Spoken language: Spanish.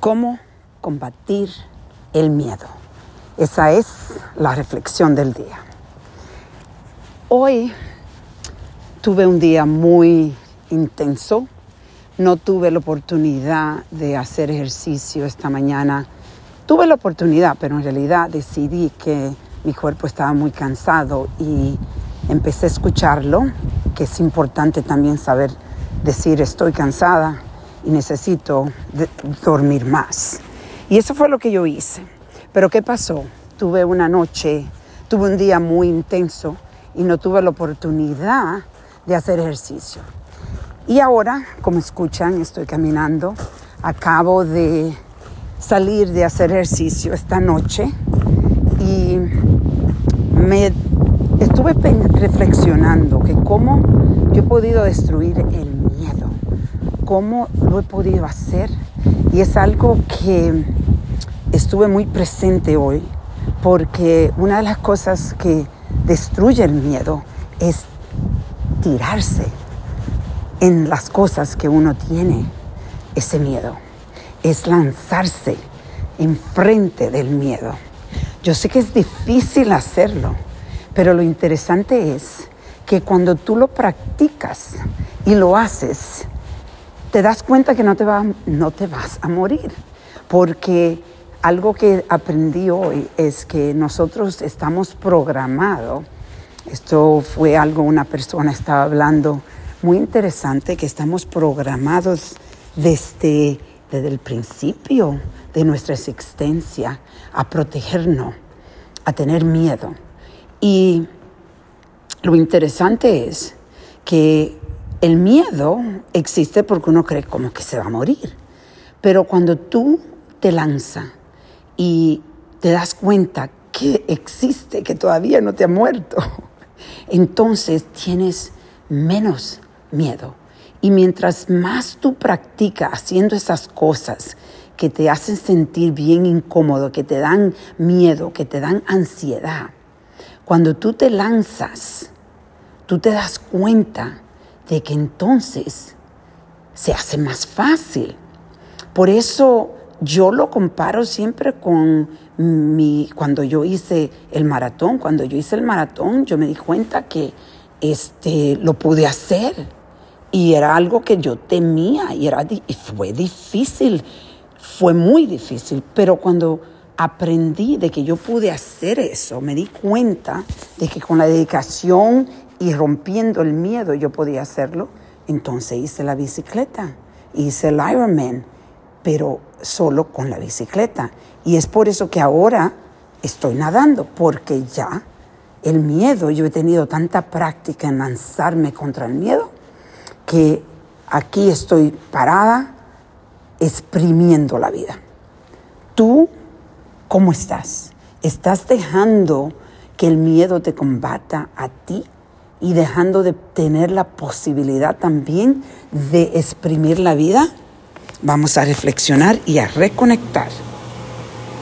¿Cómo combatir el miedo? Esa es la reflexión del día. Hoy tuve un día muy intenso. No tuve la oportunidad de hacer ejercicio esta mañana. Tuve la oportunidad, pero en realidad decidí que mi cuerpo estaba muy cansado y empecé a escucharlo, que es importante también saber decir estoy cansada necesito dormir más. Y eso fue lo que yo hice. Pero ¿qué pasó? Tuve una noche, tuve un día muy intenso y no tuve la oportunidad de hacer ejercicio. Y ahora, como escuchan, estoy caminando. Acabo de salir de hacer ejercicio esta noche y me estuve reflexionando que cómo yo he podido destruir el miedo cómo lo he podido hacer. Y es algo que estuve muy presente hoy, porque una de las cosas que destruye el miedo es tirarse en las cosas que uno tiene ese miedo. Es lanzarse enfrente del miedo. Yo sé que es difícil hacerlo, pero lo interesante es que cuando tú lo practicas y lo haces, te das cuenta que no te, va, no te vas a morir, porque algo que aprendí hoy es que nosotros estamos programados, esto fue algo, una persona estaba hablando muy interesante, que estamos programados desde, desde el principio de nuestra existencia a protegernos, a tener miedo. Y lo interesante es que el miedo existe porque uno cree como que se va a morir. Pero cuando tú te lanzas y te das cuenta que existe, que todavía no te ha muerto, entonces tienes menos miedo. Y mientras más tú practicas haciendo esas cosas que te hacen sentir bien incómodo, que te dan miedo, que te dan ansiedad, cuando tú te lanzas, tú te das cuenta de que entonces se hace más fácil. Por eso yo lo comparo siempre con mi, cuando yo hice el maratón. Cuando yo hice el maratón, yo me di cuenta que este, lo pude hacer. Y era algo que yo temía y, era, y fue difícil, fue muy difícil. Pero cuando aprendí de que yo pude hacer eso, me di cuenta de que con la dedicación y rompiendo el miedo yo podía hacerlo, entonces hice la bicicleta, hice el Ironman, pero solo con la bicicleta. Y es por eso que ahora estoy nadando, porque ya el miedo, yo he tenido tanta práctica en lanzarme contra el miedo, que aquí estoy parada exprimiendo la vida. ¿Tú cómo estás? ¿Estás dejando que el miedo te combata a ti? Y dejando de tener la posibilidad también de exprimir la vida, vamos a reflexionar y a reconectar